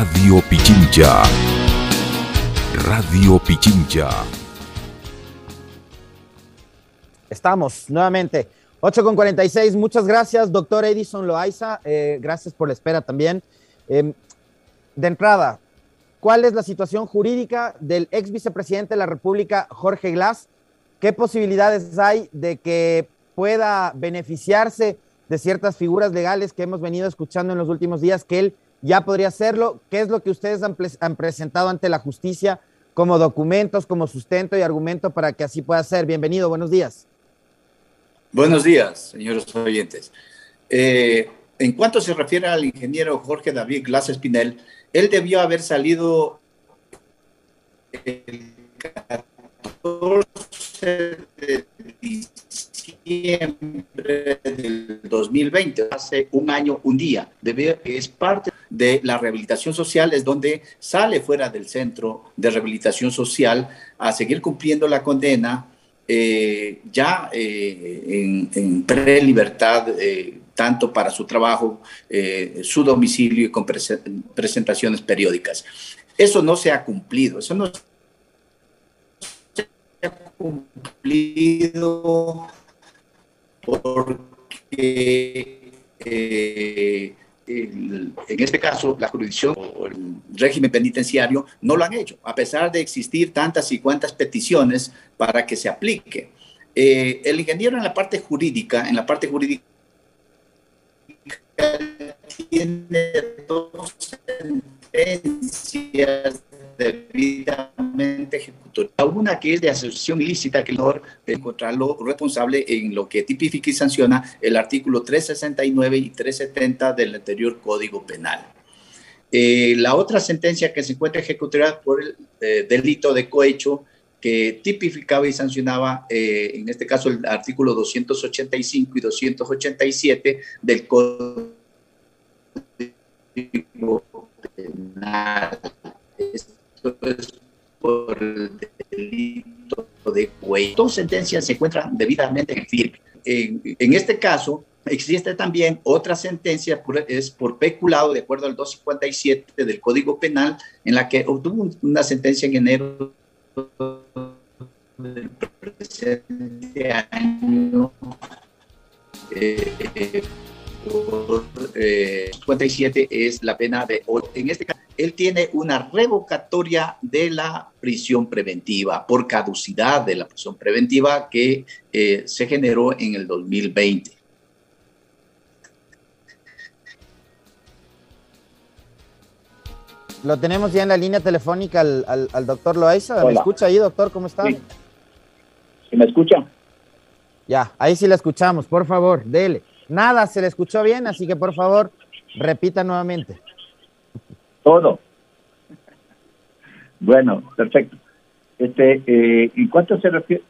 Radio Pichincha. Radio Pichincha. Estamos nuevamente. 8 con 46. Muchas gracias, doctor Edison Loaiza. Eh, gracias por la espera también. Em, de entrada, ¿cuál es la situación jurídica del ex vicepresidente de la República, Jorge Glass? ¿Qué posibilidades hay de que pueda beneficiarse de ciertas figuras legales que hemos venido escuchando en los últimos días, que él ya podría hacerlo? ¿Qué es lo que ustedes han, han presentado ante la justicia como documentos, como sustento y argumento para que así pueda ser? Bienvenido, buenos días. Buenos días, señores oyentes. Eh, en cuanto se refiere al ingeniero Jorge David Glass Espinel, él debió haber salido el 14 de diciembre del 2020, hace un año, un día. Debe, es parte de la rehabilitación social, es donde sale fuera del centro de rehabilitación social a seguir cumpliendo la condena eh, ya eh, en, pre-libertad, eh, tanto para su trabajo, su domicilio y con presentaciones periódicas. Eso no se ha cumplido, eso no se ha cumplido porque en este caso, la jurisdicción o el régimen penitenciario no lo han hecho, a pesar de existir tantas y cuantas peticiones para que se aplique. Eh, el ingeniero en la parte jurídica, en la parte jurídica, tiene que es de asociación ilícita, que mejor encontrarlo responsable en lo que tipifica y sanciona el artículo 369 y 370 del anterior Código Penal. Eh, la otra sentencia que se encuentra ejecutoriada por el eh, delito de cohecho que tipificaba y sancionaba, eh, en este caso, el artículo 285 y 287 del Código Penal. Esto es por el cuello. Dos sentencias se encuentran debidamente en firme. En, en este caso, existe también otra sentencia, es por peculado, de acuerdo al 257 del Código Penal, en la que obtuvo una sentencia en enero del presente año. Eh, 57 es la pena de en este caso él tiene una revocatoria de la prisión preventiva por caducidad de la prisión preventiva que eh, se generó en el 2020. Lo tenemos ya en la línea telefónica al, al, doctor Loaiza. ¿Me escucha ahí, doctor? ¿Cómo está? ¿Se me escucha? Ya, ahí sí la escuchamos. Por favor, dele. Nada, se le escuchó bien, así que por favor, repita nuevamente. Todo. Bueno, perfecto. Este, eh, en cuanto se refiere,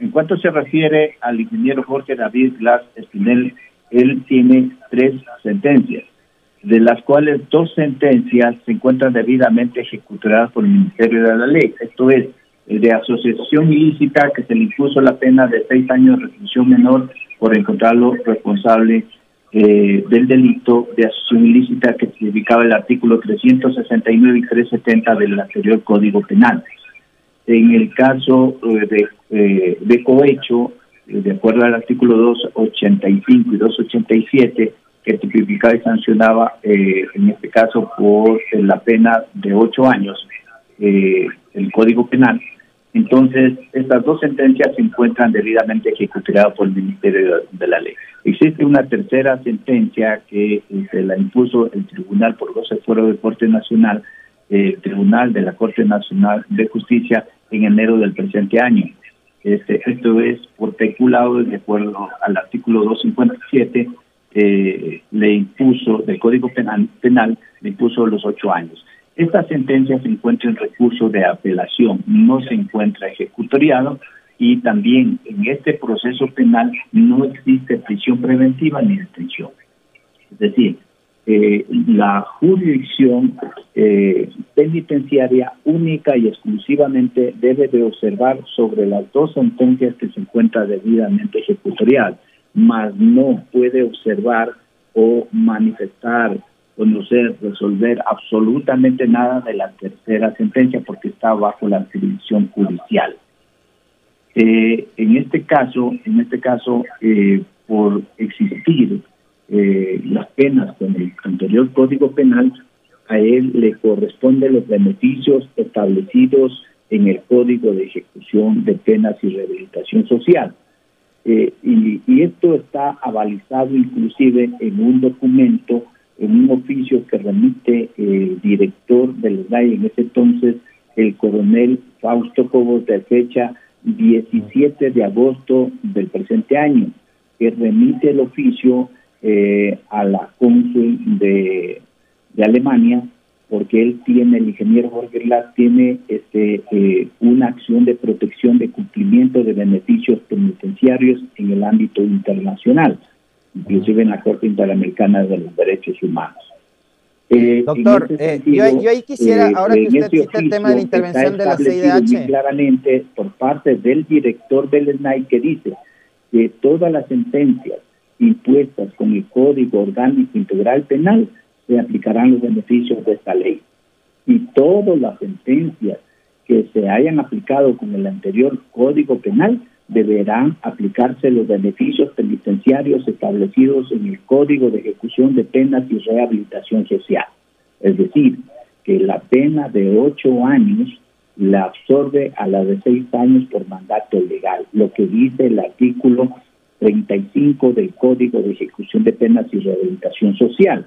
en cuanto se refiere al ingeniero Jorge David Glass Espinel, él tiene tres sentencias, de las cuales dos sentencias se encuentran debidamente ejecutadas por el Ministerio de la Ley. Esto es, el de asociación ilícita que se le impuso la pena de seis años de reclusión menor por encontrarlo responsable eh, del delito de asociación ilícita que significaba el artículo 369 y 370 del anterior Código Penal. En el caso eh, de, eh, de cohecho, de acuerdo al artículo 285 y 287, que tipificaba y sancionaba, en este caso, por la pena de ocho años, el Código Penal, entonces, estas dos sentencias se encuentran debidamente ejecutadas por el Ministerio de la Ley. Existe una tercera sentencia que eh, se la impuso el Tribunal por goce fuero de Corte Nacional, el Tribunal de la Corte Nacional de Justicia en enero del presente año. Este, esto es por peculado, de acuerdo al artículo 257, eh, le impuso, del Código Penal, penal, le impuso los ocho años. Esta sentencia se encuentra en recurso de apelación, no se encuentra ejecutoriado y también en este proceso penal no existe prisión preventiva ni detención. Es decir, eh, la jurisdicción eh, penitenciaria única y exclusivamente debe de observar sobre las dos sentencias que se encuentran debidamente ejecutorial, mas no puede observar o manifestar conocer, resolver absolutamente nada de la tercera sentencia porque está bajo la jurisdicción judicial. Eh, en este caso, en este caso, eh, por existir eh, las penas con el anterior Código Penal, a él le corresponden los beneficios establecidos en el Código de Ejecución de Penas y Rehabilitación Social. y, y, esto está avalizado inclusive en un documento, en un oficio que remite el director del SNAI en ese entonces, el coronel Fausto Cobos, de fecha 17 de agosto del presente año, que remite el oficio eh, a la cónsul de, de, Alemania, porque él tiene, el ingeniero Jorge Glass tiene este, eh, una acción de protección de cumplimiento de beneficios penitenciarios en el ámbito internacional, inclusive en la Corte Interamericana de los Derechos Humanos. Eh, Doctor, eh, yo, ahí quisiera, eh, ahora que usted cita el tema de la intervención de la CIDH. claramente por parte del director del SNAI que dice que todas las sentencias impuestas con el Código Orgánico Integral Penal se aplicarán los beneficios de esta ley. Y todas las sentencias que se hayan aplicado con el anterior Código Penal deberán aplicarse los beneficios penitenciarios establecidos en el Código de Ejecución de Penas y Rehabilitación Social. Es decir, que la pena de ocho años la absorbe a la de seis años por mandato legal, lo que dice el artículo 35 del Código de Ejecución de Penas y Rehabilitación Social.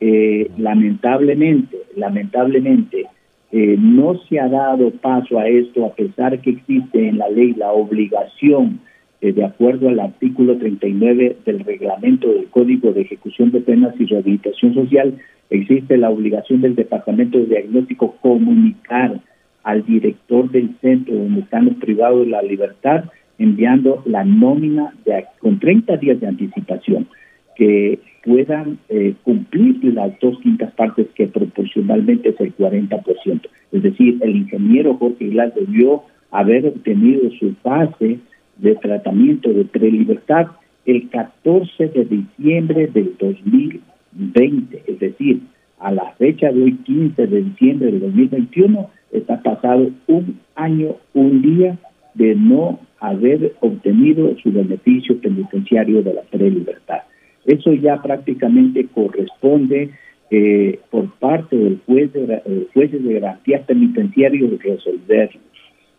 Eh, lamentablemente, lamentablemente, eh, no se ha dado paso a esto a pesar que existe en la ley la obligación, eh, de acuerdo al artículo 39 del reglamento del Código de Ejecución de Penas y Rehabilitación Social, existe la obligación del Departamento de Diagnóstico comunicar al director del centro donde están los privados de la libertad, enviando la nómina de, con 30 días de anticipación, que puedan eh, cumplir las dos quintas partes que proporcionalmente es el 40%. Es decir, el ingeniero Jorge Glass debió haber obtenido su fase de tratamiento de prelibertad el 14 de diciembre del 2020, es decir, a la fecha de hoy, 15 de diciembre del 2021, está pasado un año, un día de no haber obtenido su beneficio penitenciario de la prelibertad. Eso ya prácticamente corresponde eh, por parte del juez de, eh, jueces de garantía penitenciario de resolverlo.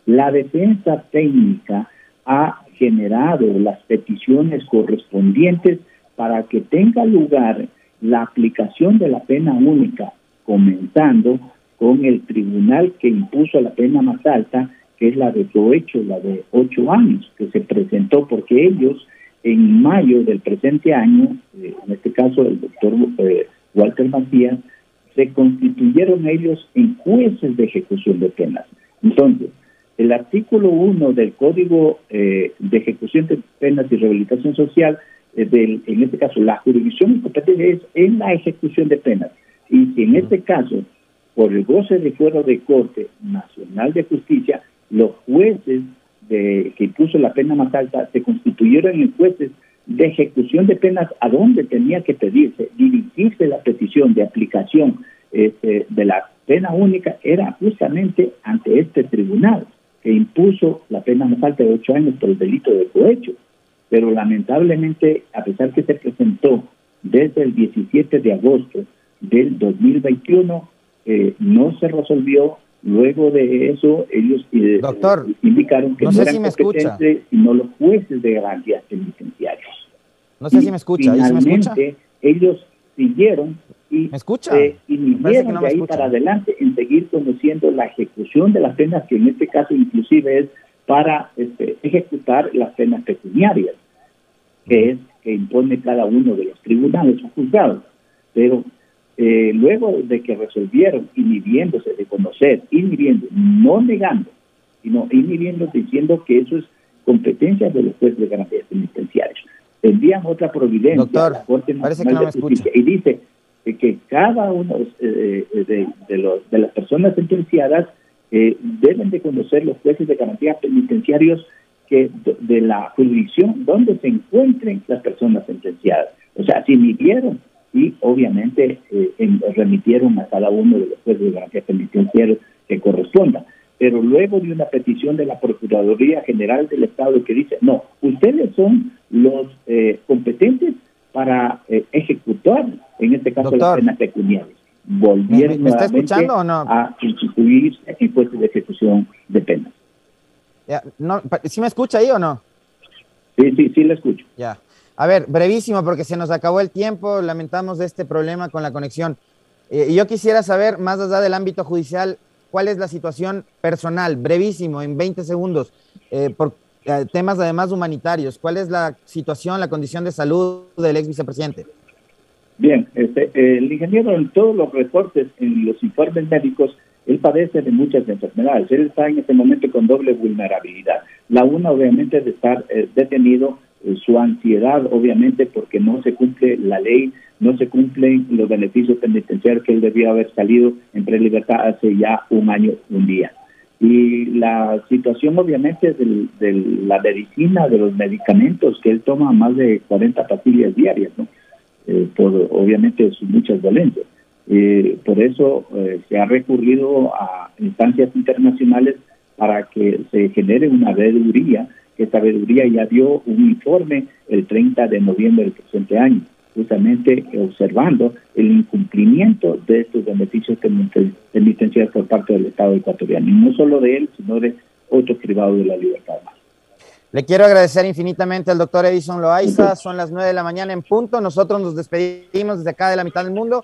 La defensa técnica ha generado las peticiones correspondientes para que tenga lugar la aplicación de la pena única, comenzando con el tribunal que impuso la pena más alta, que es la de cohecho, la de ocho años, que se presentó porque ellos en mayo del presente año, eh, en este caso el doctor eh, Walter Macías, se constituyeron ellos en jueces de ejecución de penas. Entonces, el artículo 1 del Código eh, de Ejecución de Penas y Rehabilitación Social, del, en este caso, la jurisdicción competente es en la ejecución de penas. Y si en este caso, por el goce de fuero de Corte Nacional de Justicia, los jueces de, que impuso la pena más alta se constituyeron en jueces de ejecución de penas a donde tenía que pedirse, dirigirse la petición de aplicación este, de la pena única era justamente ante este tribunal que impuso la pena más alta de ocho años por el delito de cohecho. Pero lamentablemente, a pesar que se presentó desde el 17 de agosto del 2021, eh, no se resolvió Luego de eso, ellos eh, Doctor, indicaron que no, sé si me escucha. sino los jueces de garantías penitenciarias. No sé si me escucha. Finalmente, ellos siguieron y ¿Me escucha? se inhibieron de ahí para adelante en seguir conociendo la ejecución de las penas, que en este caso inclusive es para este, ejecutar las penas pecuniarias, que es que impone cada uno de los tribunales o juzgados. Pero eh, luego de que resolvieron inhibiéndose de conocer, inhibiendo, no negando, sino inhibiendo diciendo que eso es competencia de los jueces de garantías penitenciarias. Envían otra providencia a la Corte Nacional de Justicia y dice que cada uno eh, de, de, los, de las personas sentenciadas eh, deben de conocer los jueces de garantías penitenciarios que de la jurisdicción donde se encuentren las personas sentenciadas. O sea, si inhibieron y obviamente eh, remitieron a cada uno de los jueces de garantía penitenciaria que corresponda. Pero luego de una petición de la Procuraduría General del Estado que dice, no, ustedes son los eh, competentes para eh, ejecutar, en este caso, las penas pecuniarias. Volvieron ¿Me, está escuchando o no? a instituir impuestos de ejecución de penas. Ya, no, ¿Sí me escucha ahí o no? Sí, sí, sí, le escucho. Ya. A ver, brevísimo, porque se nos acabó el tiempo, lamentamos este problema con la conexión. Eh, yo quisiera saber, más allá del ámbito judicial, cuál es la situación personal, brevísimo, en 20 segundos, eh, por eh, temas además humanitarios. ¿Cuál es la situación, la condición de salud del ex vicepresidente? Bien, este, el ingeniero en todos los reportes, en los informes médicos, él padece de muchas enfermedades. Él está en este momento con doble vulnerabilidad. La una, obviamente, de estar detenido eh, su ansiedad, obviamente, porque no se cumple la ley, no se cumplen los beneficios penitenciarios que él debía haber salido en prelibertad hace ya un año, un día. Y la situación, obviamente, de la medicina, de los medicamentos, que él toma más de 40 pastillas diarias, ¿no? Eh, por obviamente sus muchas dolencias. Eh, por eso se ha recurrido a instancias internacionales para que se genere una veeduría que sabiduría ya dio un informe el 30 de noviembre del presente año, justamente observando el incumplimiento de estos beneficios penitenciarios por parte del Estado ecuatoriano, y no solo de él, sino de otros privados de la libertad. Le quiero agradecer infinitamente al doctor Edison Loaiza. Son las nueve de la mañana en punto. Nosotros nos despedimos desde acá de la mitad del mundo